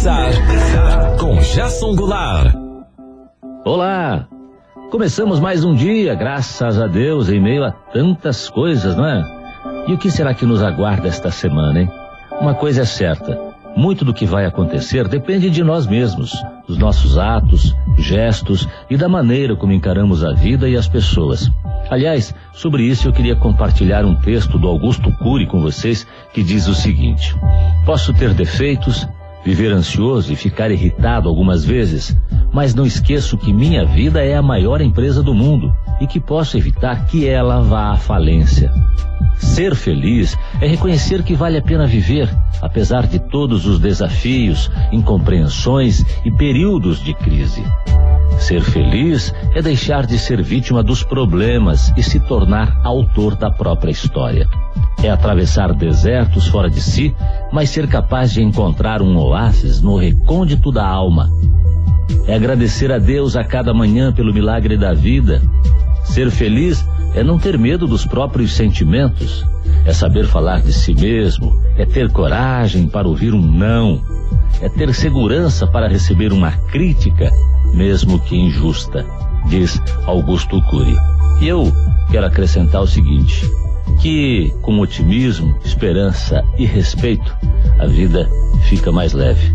começar com Jason Goulart. Olá! Começamos mais um dia, graças a Deus, em meio a tantas coisas, não é? E o que será que nos aguarda esta semana, hein? Uma coisa é certa: muito do que vai acontecer depende de nós mesmos, dos nossos atos, gestos e da maneira como encaramos a vida e as pessoas. Aliás, sobre isso eu queria compartilhar um texto do Augusto Cury com vocês que diz o seguinte: Posso ter defeitos, viver ansioso e ficar irritado algumas vezes, mas não esqueço que minha vida é a maior empresa do mundo e que posso evitar que ela vá à falência. Ser feliz é reconhecer que vale a pena viver, apesar de todos os desafios, incompreensões e períodos de crise. Ser feliz é deixar de ser vítima dos problemas e se tornar autor da própria história. É atravessar desertos fora de si, mas ser capaz de encontrar um oásis no recôndito da alma. É agradecer a Deus a cada manhã pelo milagre da vida. Ser feliz é não ter medo dos próprios sentimentos, é saber falar de si mesmo, é ter coragem para ouvir um não, é ter segurança para receber uma crítica, mesmo que injusta, diz Augusto Cury. E eu quero acrescentar o seguinte: que com otimismo, esperança e respeito, a vida fica mais leve.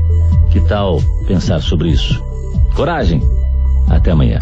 Que tal pensar sobre isso? Coragem! Até amanhã.